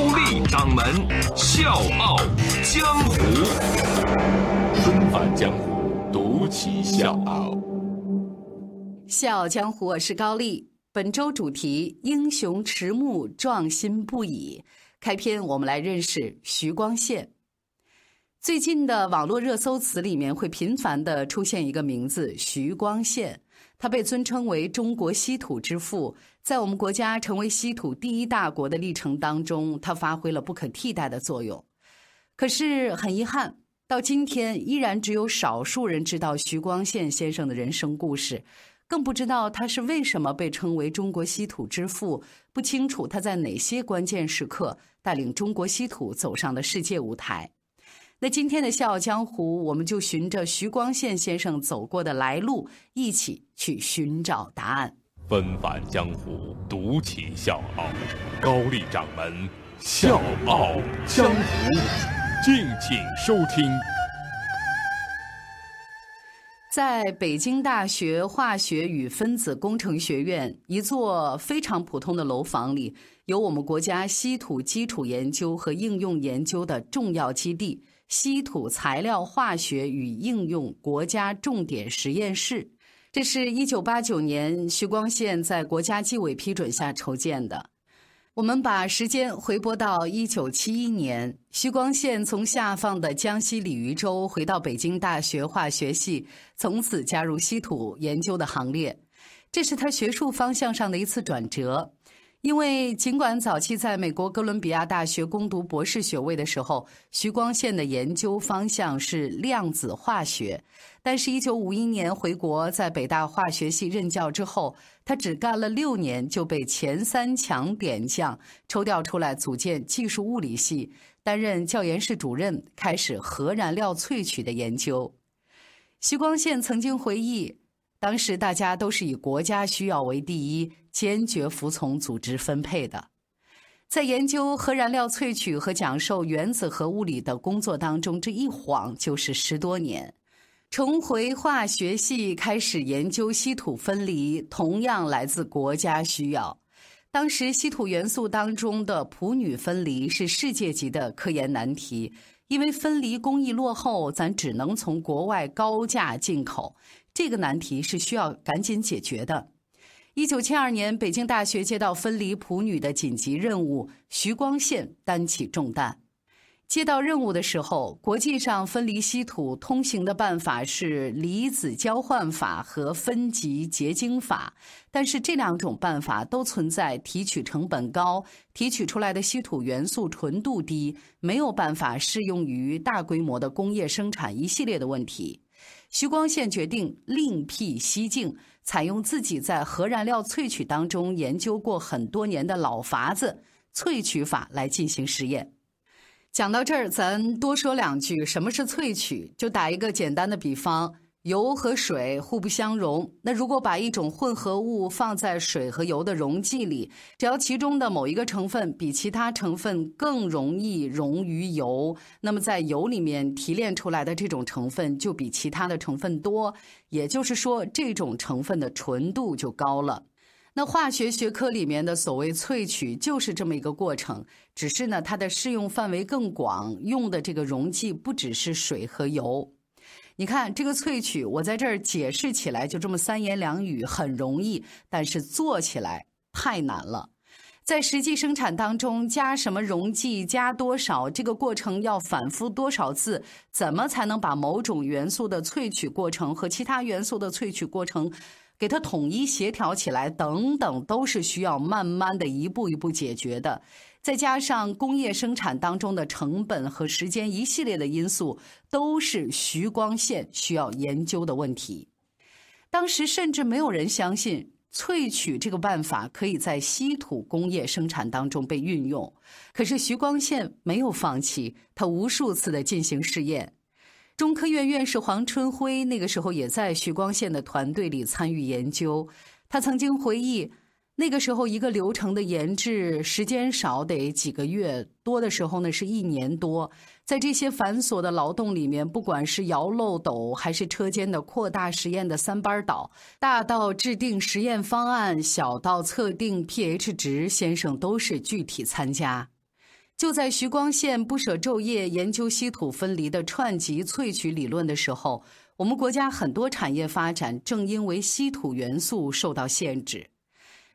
高丽掌门笑傲江湖，重返江湖，独骑笑傲。笑傲江湖，我是高丽。本周主题：英雄迟暮，壮心不已。开篇，我们来认识徐光宪。最近的网络热搜词里面会频繁的出现一个名字——徐光宪。他被尊称为中国稀土之父，在我们国家成为稀土第一大国的历程当中，他发挥了不可替代的作用。可是很遗憾，到今天依然只有少数人知道徐光宪先生的人生故事，更不知道他是为什么被称为中国稀土之父，不清楚他在哪些关键时刻带领中国稀土走上了世界舞台。那今天的《笑傲江湖》，我们就循着徐光宪先生走过的来路，一起去寻找答案。纷繁江湖，独起笑傲，高丽掌门笑傲江湖，敬请收听。在北京大学化学与分子工程学院一座非常普通的楼房里，有我们国家稀土基础研究和应用研究的重要基地。稀土材料化学与应用国家重点实验室，这是一九八九年徐光宪在国家纪委批准下筹建的。我们把时间回拨到一九七一年，徐光宪从下放的江西鲤鱼洲回到北京大学化学系，从此加入稀土研究的行列。这是他学术方向上的一次转折。因为尽管早期在美国哥伦比亚大学攻读博士学位的时候，徐光宪的研究方向是量子化学，但是1951年回国在北大化学系任教之后，他只干了六年就被前三强点将抽调出来组建技术物理系，担任教研室主任，开始核燃料萃取的研究。徐光宪曾经回忆。当时大家都是以国家需要为第一，坚决服从组织分配的。在研究核燃料萃取和讲授原子核物理的工作当中，这一晃就是十多年。重回化学系开始研究稀土分离，同样来自国家需要。当时稀土元素当中的普女分离是世界级的科研难题，因为分离工艺落后，咱只能从国外高价进口。这个难题是需要赶紧解决的。一九七二年，北京大学接到分离普女的紧急任务，徐光宪担起重担。接到任务的时候，国际上分离稀土通行的办法是离子交换法和分级结晶法，但是这两种办法都存在提取成本高、提取出来的稀土元素纯度低、没有办法适用于大规模的工业生产一系列的问题。徐光宪决定另辟蹊径，采用自己在核燃料萃取当中研究过很多年的老法子——萃取法来进行实验。讲到这儿，咱多说两句，什么是萃取？就打一个简单的比方。油和水互不相容，那如果把一种混合物放在水和油的溶剂里，只要其中的某一个成分比其他成分更容易溶于油，那么在油里面提炼出来的这种成分就比其他的成分多，也就是说这种成分的纯度就高了。那化学学科里面的所谓萃取就是这么一个过程，只是呢它的适用范围更广，用的这个溶剂不只是水和油。你看这个萃取，我在这儿解释起来就这么三言两语很容易，但是做起来太难了。在实际生产当中，加什么溶剂，加多少，这个过程要反复多少次，怎么才能把某种元素的萃取过程和其他元素的萃取过程？给它统一协调起来，等等，都是需要慢慢的一步一步解决的。再加上工业生产当中的成本和时间一系列的因素，都是徐光宪需要研究的问题。当时甚至没有人相信萃取这个办法可以在稀土工业生产当中被运用。可是徐光宪没有放弃，他无数次的进行试验。中科院院士黄春辉那个时候也在徐光宪的团队里参与研究。他曾经回忆。那个时候，一个流程的研制时间少得几个月，多的时候呢是一年多。在这些繁琐的劳动里面，不管是摇漏斗，还是车间的扩大实验的三班倒，大到制定实验方案，小到测定 pH 值，先生都是具体参加。就在徐光宪不舍昼夜研究稀土分离的串级萃取理论的时候，我们国家很多产业发展正因为稀土元素受到限制。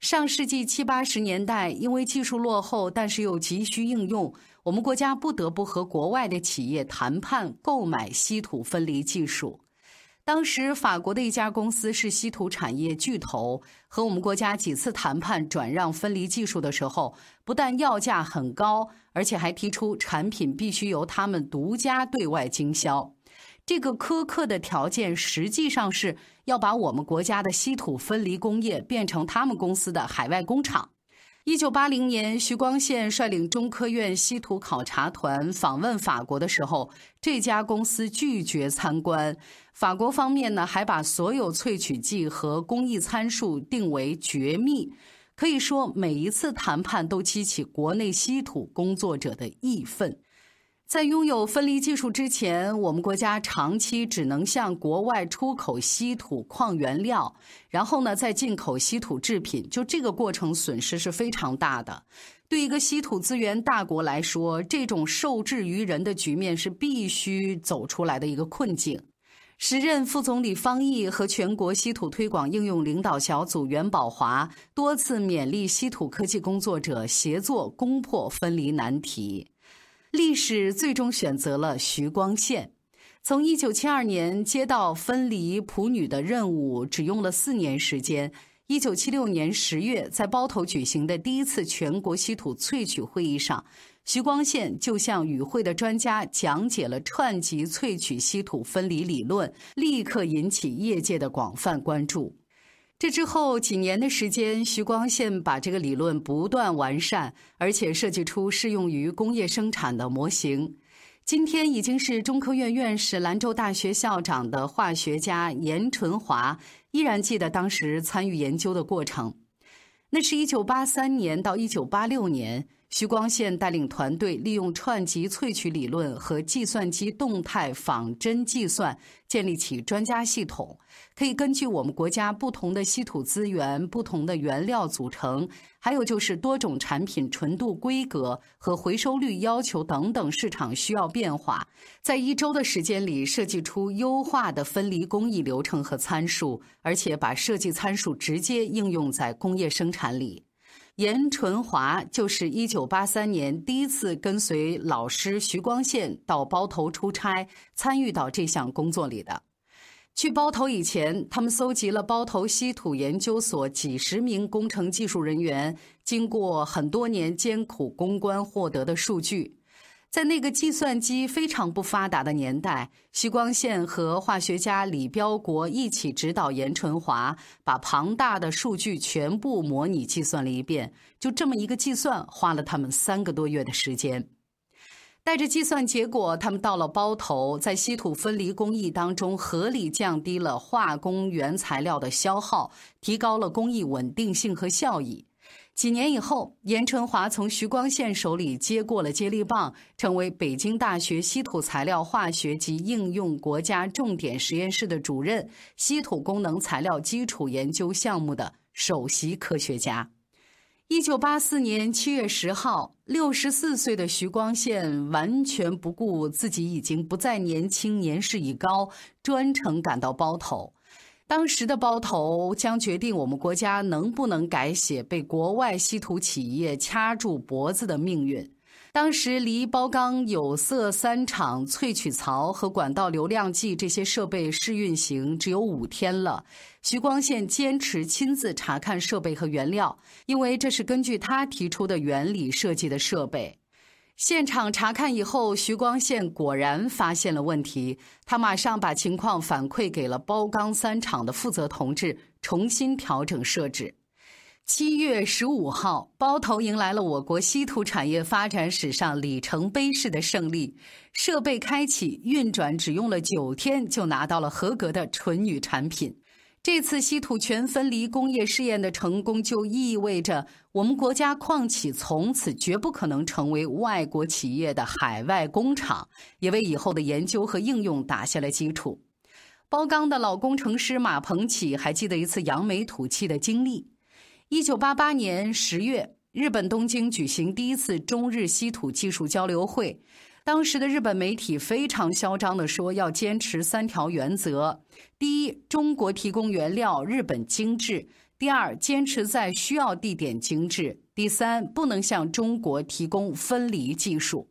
上世纪七八十年代，因为技术落后，但是又急需应用，我们国家不得不和国外的企业谈判购买稀土分离技术。当时，法国的一家公司是稀土产业巨头，和我们国家几次谈判转让分离技术的时候，不但要价很高，而且还提出产品必须由他们独家对外经销。这个苛刻的条件，实际上是要把我们国家的稀土分离工业变成他们公司的海外工厂。一九八零年，徐光宪率领中科院稀土考察团访问法国的时候，这家公司拒绝参观。法国方面呢，还把所有萃取剂和工艺参数定为绝密。可以说，每一次谈判都激起国内稀土工作者的义愤。在拥有分离技术之前，我们国家长期只能向国外出口稀土矿原料，然后呢再进口稀土制品，就这个过程损失是非常大的。对一个稀土资源大国来说，这种受制于人的局面是必须走出来的一个困境。时任副总理方毅和全国稀土推广应用领导小组袁宝华多次勉励稀土科技工作者协作攻破分离难题。历史最终选择了徐光宪。从一九七二年接到分离普女的任务，只用了四年时间。一九七六年十月，在包头举行的第一次全国稀土萃取会议上，徐光宪就向与会的专家讲解了串级萃取稀土分离理论，立刻引起业界的广泛关注。这之后几年的时间，徐光宪把这个理论不断完善，而且设计出适用于工业生产的模型。今天已经是中科院院士、兰州大学校长的化学家严纯华，依然记得当时参与研究的过程。那是一九八三年到一九八六年。徐光宪带领团队利用串集萃取理论和计算机动态仿真计算，建立起专家系统，可以根据我们国家不同的稀土资源、不同的原料组成，还有就是多种产品纯度规格和回收率要求等等市场需要变化，在一周的时间里设计出优化的分离工艺流程和参数，而且把设计参数直接应用在工业生产里。严纯华就是一九八三年第一次跟随老师徐光宪到包头出差，参与到这项工作里的。去包头以前，他们搜集了包头稀土研究所几十名工程技术人员经过很多年艰苦攻关获得的数据。在那个计算机非常不发达的年代，徐光宪和化学家李彪国一起指导严纯华，把庞大的数据全部模拟计算了一遍。就这么一个计算，花了他们三个多月的时间。带着计算结果，他们到了包头，在稀土分离工艺当中合理降低了化工原材料的消耗，提高了工艺稳定性和效益。几年以后，严春华从徐光宪手里接过了接力棒，成为北京大学稀土材料化学及应用国家重点实验室的主任，稀土功能材料基础研究项目的首席科学家。一九八四年七月十号，六十四岁的徐光宪完全不顾自己已经不再年轻，年事已高，专程赶到包头。当时的包头将决定我们国家能不能改写被国外稀土企业掐住脖子的命运。当时离包钢有色三厂萃取槽和管道流量计这些设备试运行只有五天了。徐光宪坚持亲自查看设备和原料，因为这是根据他提出的原理设计的设备。现场查看以后，徐光宪果然发现了问题，他马上把情况反馈给了包钢三厂的负责同志，重新调整设置。七月十五号，包头迎来了我国稀土产业发展史上里程碑式的胜利，设备开启运转，只用了九天就拿到了合格的纯铝产品。这次稀土全分离工业试验的成功，就意味着我们国家矿企从此绝不可能成为外国企业的海外工厂，也为以后的研究和应用打下了基础。包钢的老工程师马鹏启还记得一次扬眉吐气的经历：一九八八年十月，日本东京举行第一次中日稀土技术交流会。当时的日本媒体非常嚣张地说，要坚持三条原则：第一，中国提供原料，日本精制；第二，坚持在需要地点精制；第三，不能向中国提供分离技术。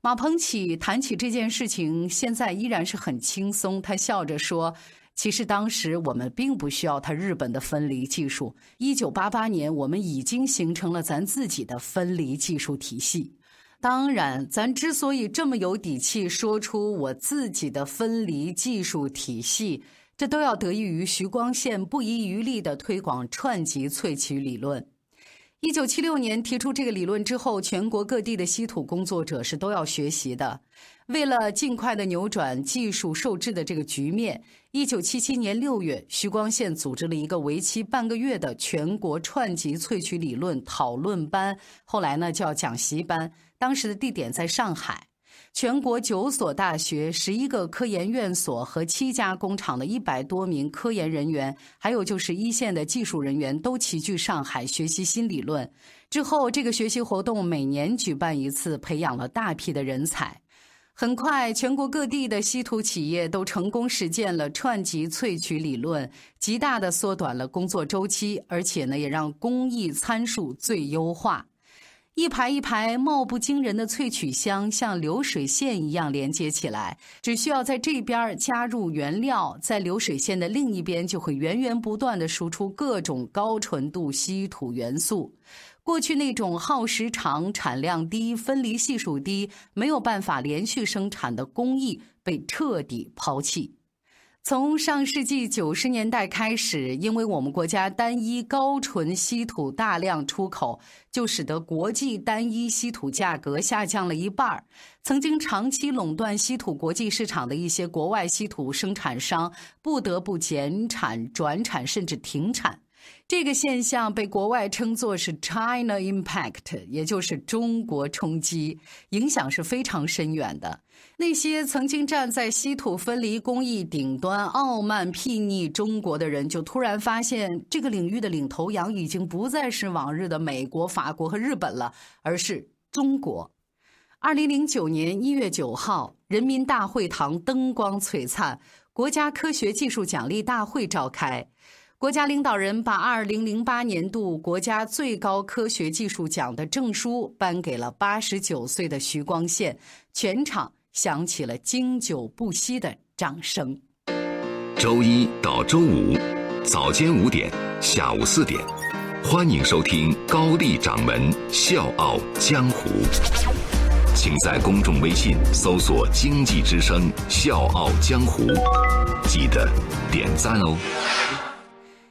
马鹏启谈起这件事情，现在依然是很轻松。他笑着说：“其实当时我们并不需要他日本的分离技术。一九八八年，我们已经形成了咱自己的分离技术体系。”当然，咱之所以这么有底气说出我自己的分离技术体系，这都要得益于徐光宪不遗余力地推广串级萃取理论。一九七六年提出这个理论之后，全国各地的稀土工作者是都要学习的。为了尽快的扭转技术受制的这个局面，一九七七年六月，徐光宪组织了一个为期半个月的全国串级萃取理论讨论班，后来呢叫讲习班。当时的地点在上海，全国九所大学、十一个科研院所和七家工厂的一百多名科研人员，还有就是一线的技术人员，都齐聚上海学习新理论。之后，这个学习活动每年举办一次，培养了大批的人才。很快，全国各地的稀土企业都成功实践了串级萃取理论，极大的缩短了工作周期，而且呢，也让工艺参数最优化。一排一排貌不惊人的萃取箱，像流水线一样连接起来。只需要在这边加入原料，在流水线的另一边就会源源不断的输出各种高纯度稀土元素。过去那种耗时长、产量低、分离系数低、没有办法连续生产的工艺被彻底抛弃。从上世纪九十年代开始，因为我们国家单一高纯稀土大量出口，就使得国际单一稀土价格下降了一半儿曾经长期垄断稀土国际市场的一些国外稀土生产商，不得不减产、转产甚至停产。这个现象被国外称作是 China Impact，也就是中国冲击，影响是非常深远的。那些曾经站在稀土分离工艺顶端、傲慢睥睨中国的人，就突然发现，这个领域的领头羊已经不再是往日的美国、法国和日本了，而是中国。二零零九年一月九号，人民大会堂灯光璀璨，国家科学技术奖励大会召开。国家领导人把二零零八年度国家最高科学技术奖的证书颁给了八十九岁的徐光宪，全场响起了经久不息的掌声。周一到周五早间五点，下午四点，欢迎收听高丽掌门笑傲江湖，请在公众微信搜索“经济之声笑傲江湖”，记得点赞哦。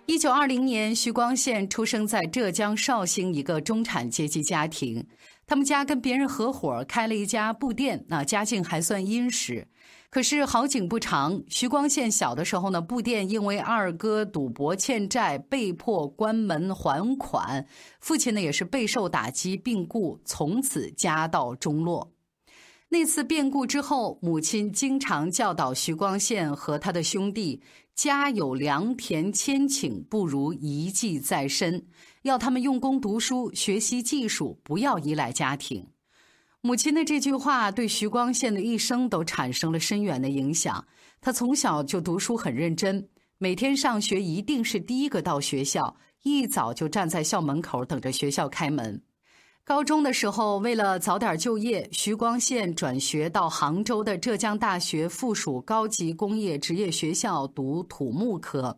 一九二零年，徐光宪出生在浙江绍兴一个中产阶级家庭。他们家跟别人合伙开了一家布店，那家境还算殷实。可是好景不长，徐光宪小的时候呢，布店因为二哥赌博欠债，被迫关门还款。父亲呢，也是备受打击，病故，从此家道中落。那次变故之后，母亲经常教导徐光宪和他的兄弟：“家有良田千顷，不如一技在身。”要他们用功读书，学习技术，不要依赖家庭。母亲的这句话对徐光宪的一生都产生了深远的影响。他从小就读书很认真，每天上学一定是第一个到学校，一早就站在校门口等着学校开门。高中的时候，为了早点就业，徐光宪转学到杭州的浙江大学附属高级工业职业学校读土木科。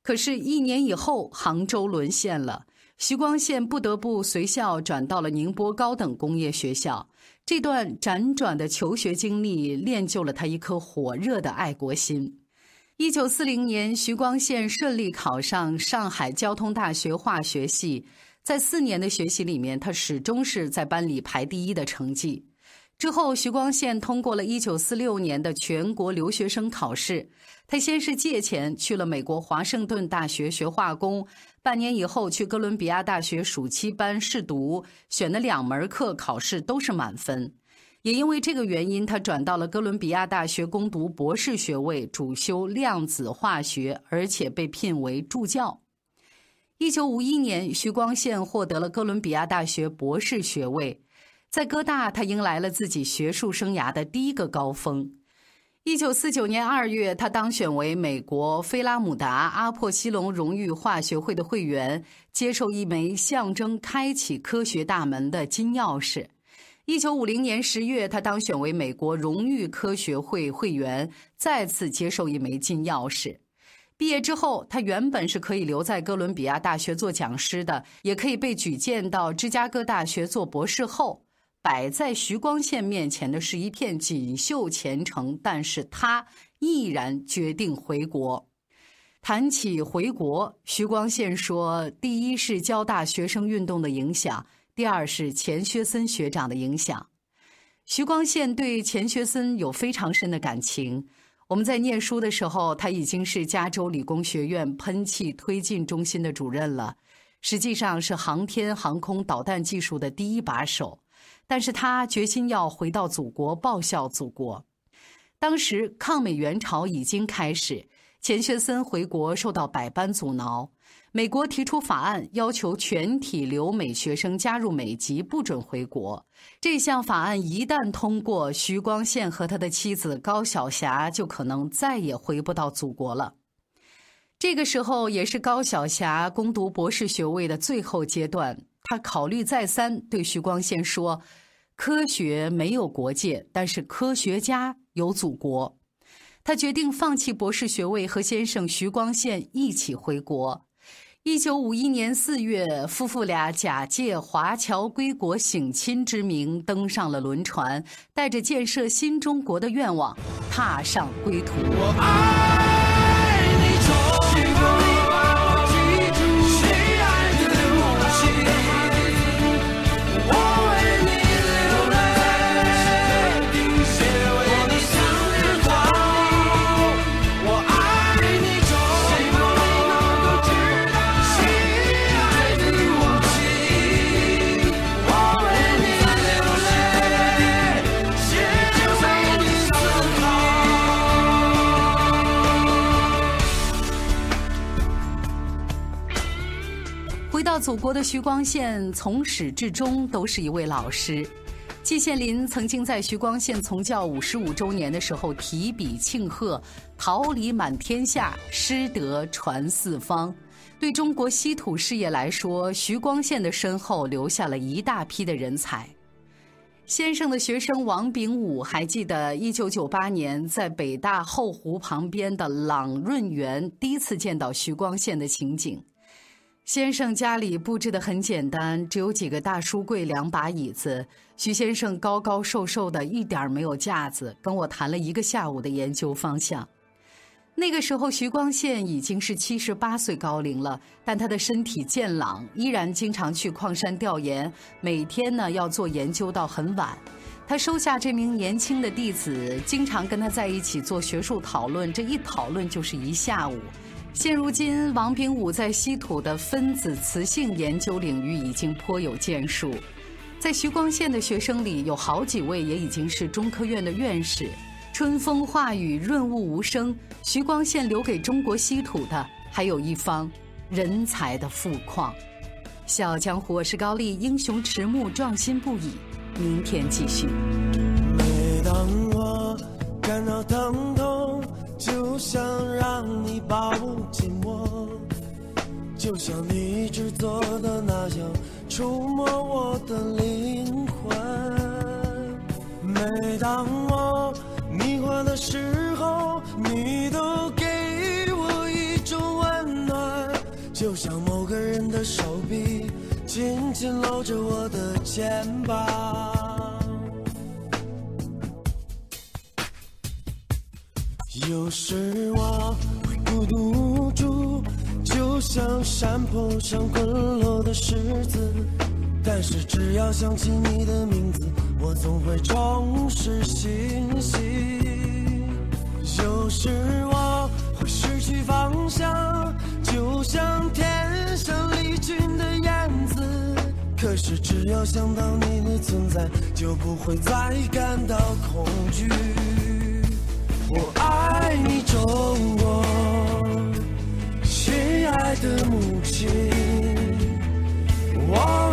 可是，一年以后，杭州沦陷了。徐光宪不得不随校转到了宁波高等工业学校。这段辗转的求学经历练就了他一颗火热的爱国心。一九四零年，徐光宪顺利考上上海交通大学化学系。在四年的学习里面，他始终是在班里排第一的成绩。之后，徐光宪通过了一九四六年的全国留学生考试。他先是借钱去了美国华盛顿大学学化工，半年以后去哥伦比亚大学暑期班试读，选的两门课考试都是满分。也因为这个原因，他转到了哥伦比亚大学攻读博士学位，主修量子化学，而且被聘为助教。一九五一年，徐光宪获得了哥伦比亚大学博士学位，在哥大，他迎来了自己学术生涯的第一个高峰。一九四九年二月，他当选为美国菲拉姆达阿珀西隆荣誉化学会的会员，接受一枚象征开启科学大门的金钥匙。一九五零年十月，他当选为美国荣誉科学会会员，再次接受一枚金钥匙。毕业之后，他原本是可以留在哥伦比亚大学做讲师的，也可以被举荐到芝加哥大学做博士后。摆在徐光宪面前的是一片锦绣前程，但是他毅然决定回国。谈起回国，徐光宪说：“第一是交大学生运动的影响。”第二是钱学森学长的影响，徐光宪对钱学森有非常深的感情。我们在念书的时候，他已经是加州理工学院喷气推进中心的主任了，实际上是航天航空导弹技术的第一把手。但是他决心要回到祖国报效祖国。当时抗美援朝已经开始，钱学森回国受到百般阻挠。美国提出法案，要求全体留美学生加入美籍，不准回国。这项法案一旦通过，徐光宪和他的妻子高晓霞就可能再也回不到祖国了。这个时候，也是高晓霞攻读博士学位的最后阶段。他考虑再三，对徐光宪说：“科学没有国界，但是科学家有祖国。”他决定放弃博士学位，和先生徐光宪一起回国。一九五一年四月，夫妇俩假借华侨归国省亲之名，登上了轮船，带着建设新中国的愿望，踏上归途。祖国的徐光宪从始至终都是一位老师。季羡林曾经在徐光宪从教五十五周年的时候提笔庆贺：“桃李满天下，师德传四方。”对中国稀土事业来说，徐光宪的身后留下了一大批的人才。先生的学生王炳武还记得，一九九八年在北大后湖旁边的朗润园第一次见到徐光宪的情景。先生家里布置的很简单，只有几个大书柜、两把椅子。徐先生高高瘦瘦的，一点没有架子，跟我谈了一个下午的研究方向。那个时候，徐光宪已经是七十八岁高龄了，但他的身体健朗，依然经常去矿山调研，每天呢要做研究到很晚。他收下这名年轻的弟子，经常跟他在一起做学术讨论，这一讨论就是一下午。现如今，王炳武在稀土的分子磁性研究领域已经颇有建树。在徐光宪的学生里，有好几位也已经是中科院的院士。春风化雨，润物无声。徐光宪留给中国稀土的，还有一方人才的富矿。笑傲江湖，我是高丽，英雄迟暮，壮心不已。明天继续。每当我感到疼。想让你抱紧我，就像你制作的那样触摸我的灵魂。每当我迷幻的时候，你都给我一种温暖，就像某个人。的手臂紧紧搂着我的肩膀。有时我会孤独无助，就像山坡上滚落的石子。但是只要想起你的名字，我总会重拾信心。有时我会失去方向，就像天上离群的燕子。可是只要想到你的存在，就不会再感到恐惧。我爱你，中国，亲爱的母亲，我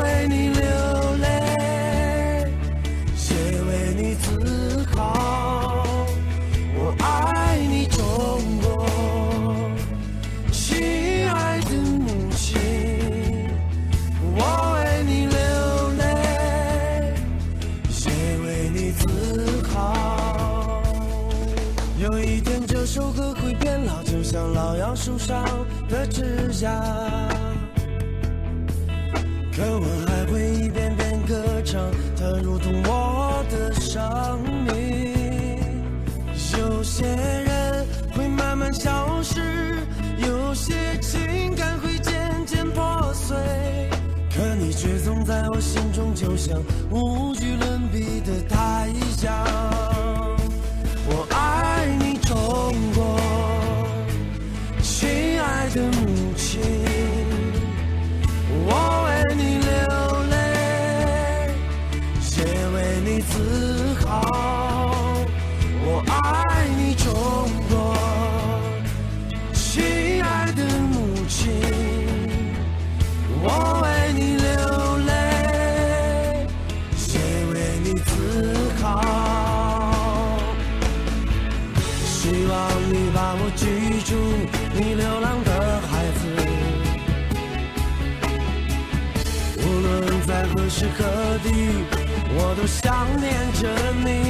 的指甲。可我还会一遍遍歌唱，它如同我的生命。有些人会慢慢消失，有些情感会渐渐破碎，可你却总在我心中，就像无与伦比的太阳。都想念着你。